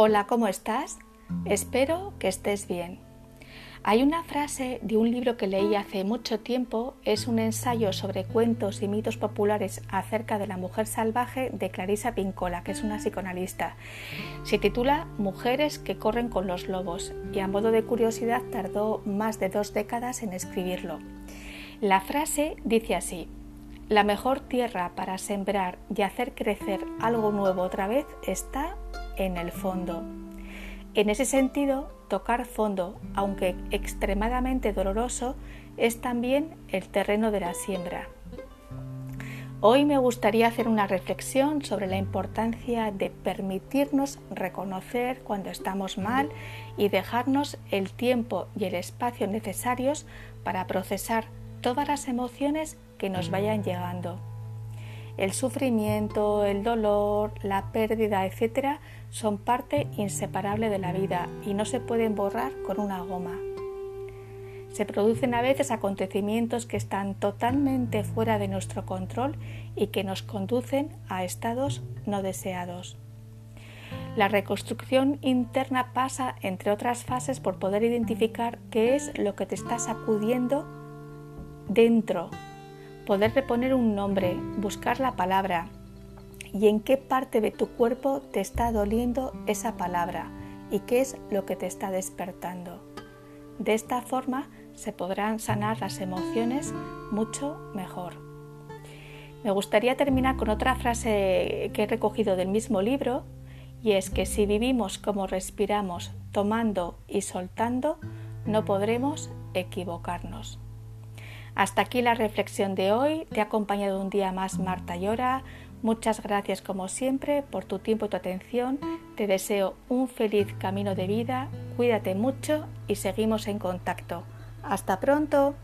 Hola, ¿cómo estás? Espero que estés bien. Hay una frase de un libro que leí hace mucho tiempo, es un ensayo sobre cuentos y mitos populares acerca de la mujer salvaje de Clarisa Pincola, que es una psicoanalista. Se titula Mujeres que corren con los lobos y a modo de curiosidad tardó más de dos décadas en escribirlo. La frase dice así, la mejor tierra para sembrar y hacer crecer algo nuevo otra vez está en el fondo. En ese sentido, tocar fondo, aunque extremadamente doloroso, es también el terreno de la siembra. Hoy me gustaría hacer una reflexión sobre la importancia de permitirnos reconocer cuando estamos mal y dejarnos el tiempo y el espacio necesarios para procesar todas las emociones que nos vayan llegando. El sufrimiento, el dolor, la pérdida, etc., son parte inseparable de la vida y no se pueden borrar con una goma. Se producen a veces acontecimientos que están totalmente fuera de nuestro control y que nos conducen a estados no deseados. La reconstrucción interna pasa, entre otras fases, por poder identificar qué es lo que te está sacudiendo dentro poder reponer un nombre, buscar la palabra y en qué parte de tu cuerpo te está doliendo esa palabra y qué es lo que te está despertando. De esta forma se podrán sanar las emociones mucho mejor. Me gustaría terminar con otra frase que he recogido del mismo libro y es que si vivimos como respiramos, tomando y soltando, no podremos equivocarnos. Hasta aquí la reflexión de hoy. Te ha acompañado un día más Marta Llora. Muchas gracias como siempre por tu tiempo y tu atención. Te deseo un feliz camino de vida. Cuídate mucho y seguimos en contacto. Hasta pronto.